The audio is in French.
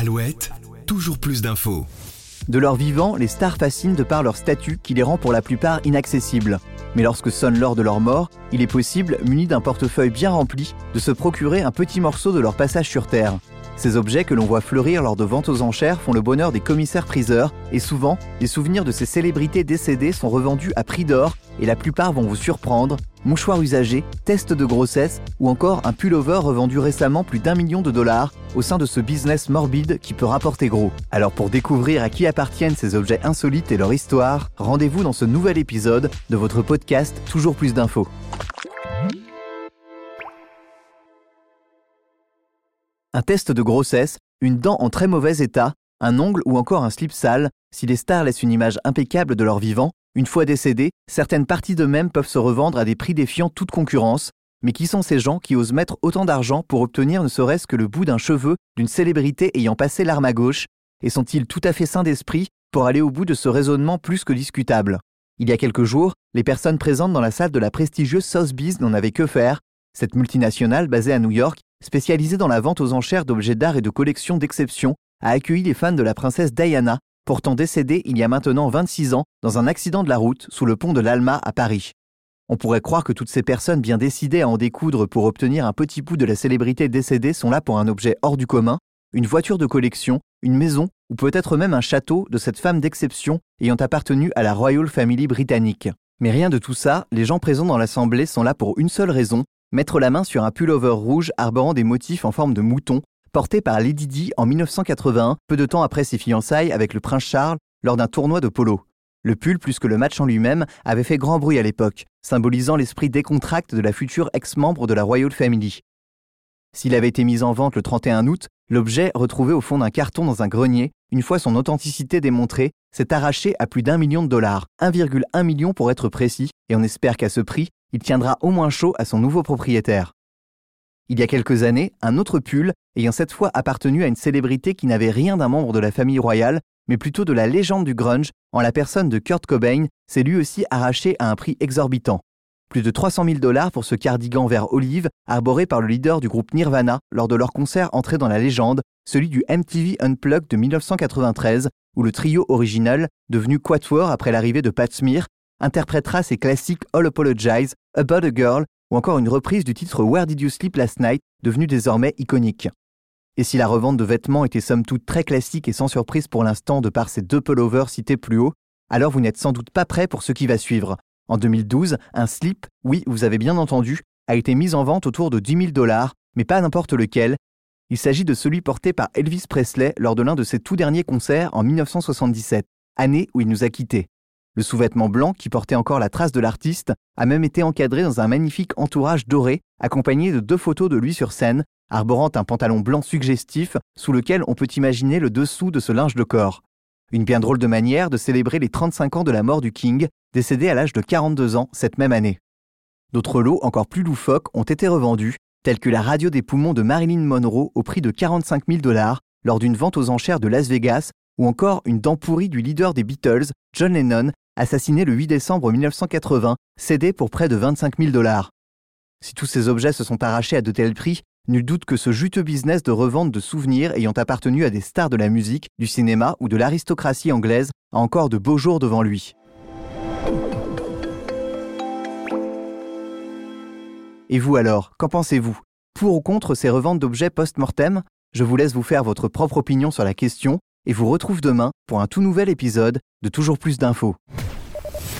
Alouette, toujours plus d'infos. De leur vivant, les stars fascinent de par leur statut qui les rend pour la plupart inaccessibles. Mais lorsque sonne l'heure de leur mort, il est possible, muni d'un portefeuille bien rempli, de se procurer un petit morceau de leur passage sur Terre. Ces objets que l'on voit fleurir lors de ventes aux enchères font le bonheur des commissaires-priseurs et souvent, les souvenirs de ces célébrités décédées sont revendus à prix d'or et la plupart vont vous surprendre. Mouchoirs usagés, tests de grossesse ou encore un pullover revendu récemment plus d'un million de dollars au sein de ce business morbide qui peut rapporter gros. Alors pour découvrir à qui appartiennent ces objets insolites et leur histoire, rendez-vous dans ce nouvel épisode de votre podcast Toujours plus d'infos. un test de grossesse, une dent en très mauvais état, un ongle ou encore un slip sale, si les stars laissent une image impeccable de leur vivant, une fois décédés, certaines parties d'eux-mêmes peuvent se revendre à des prix défiant toute concurrence. Mais qui sont ces gens qui osent mettre autant d'argent pour obtenir ne serait-ce que le bout d'un cheveu d'une célébrité ayant passé l'arme à gauche? Et sont-ils tout à fait sains d'esprit pour aller au bout de ce raisonnement plus que discutable? Il y a quelques jours, les personnes présentes dans la salle de la prestigieuse Sotheby's n'en avaient que faire. Cette multinationale, basée à New York, spécialisée dans la vente aux enchères d'objets d'art et de collections d'exception, a accueilli les fans de la princesse Diana, pourtant décédée il y a maintenant 26 ans dans un accident de la route sous le pont de l'Alma à Paris. On pourrait croire que toutes ces personnes bien décidées à en découdre pour obtenir un petit bout de la célébrité décédée sont là pour un objet hors du commun, une voiture de collection, une maison ou peut-être même un château de cette femme d'exception ayant appartenu à la Royal Family britannique. Mais rien de tout ça, les gens présents dans l'assemblée sont là pour une seule raison, mettre la main sur un pullover rouge arborant des motifs en forme de mouton, porté par Lady Di en 1981, peu de temps après ses fiançailles avec le prince Charles lors d'un tournoi de polo. Le pull, plus que le match en lui-même, avait fait grand bruit à l'époque, symbolisant l'esprit décontracte de la future ex-membre de la Royal Family. S'il avait été mis en vente le 31 août, l'objet, retrouvé au fond d'un carton dans un grenier, une fois son authenticité démontrée, s'est arraché à plus d'un million de dollars, 1,1 million pour être précis, et on espère qu'à ce prix, il tiendra au moins chaud à son nouveau propriétaire. Il y a quelques années, un autre pull, ayant cette fois appartenu à une célébrité qui n'avait rien d'un membre de la famille royale, mais plutôt de la légende du grunge, en la personne de Kurt Cobain, s'est lui aussi arraché à un prix exorbitant. Plus de 300 000 dollars pour ce cardigan vert olive, arboré par le leader du groupe Nirvana lors de leur concert entré dans la légende, celui du MTV Unplugged de 1993, où le trio original, devenu Quatuor après l'arrivée de Pat Smear, interprétera ses classiques All Apologize, About a Girl ou encore une reprise du titre Where Did You Sleep Last Night, devenu désormais iconique. Et si la revente de vêtements était somme toute très classique et sans surprise pour l'instant de par ces deux pullovers cités plus haut, alors vous n'êtes sans doute pas prêt pour ce qui va suivre. En 2012, un slip, oui, vous avez bien entendu, a été mis en vente autour de 10 000 dollars, mais pas n'importe lequel. Il s'agit de celui porté par Elvis Presley lors de l'un de ses tout derniers concerts en 1977, année où il nous a quittés. Le sous-vêtement blanc, qui portait encore la trace de l'artiste, a même été encadré dans un magnifique entourage doré, accompagné de deux photos de lui sur scène, arborant un pantalon blanc suggestif sous lequel on peut imaginer le dessous de ce linge de corps. Une bien drôle de manière de célébrer les 35 ans de la mort du King, décédé à l'âge de 42 ans cette même année. D'autres lots encore plus loufoques ont été revendus, tels que la radio des poumons de Marilyn Monroe au prix de 45 000 dollars lors d'une vente aux enchères de Las Vegas, ou encore une dent pourrie du leader des Beatles, John Lennon, assassiné le 8 décembre 1980, cédé pour près de 25 000 dollars. Si tous ces objets se sont arrachés à de tels prix, nul doute que ce juteux business de revente de souvenirs ayant appartenu à des stars de la musique, du cinéma ou de l'aristocratie anglaise a encore de beaux jours devant lui. Et vous alors, qu'en pensez-vous? Pour ou contre ces reventes d'objets post-mortem? Je vous laisse vous faire votre propre opinion sur la question et vous retrouve demain pour un tout nouvel épisode de Toujours plus d'infos.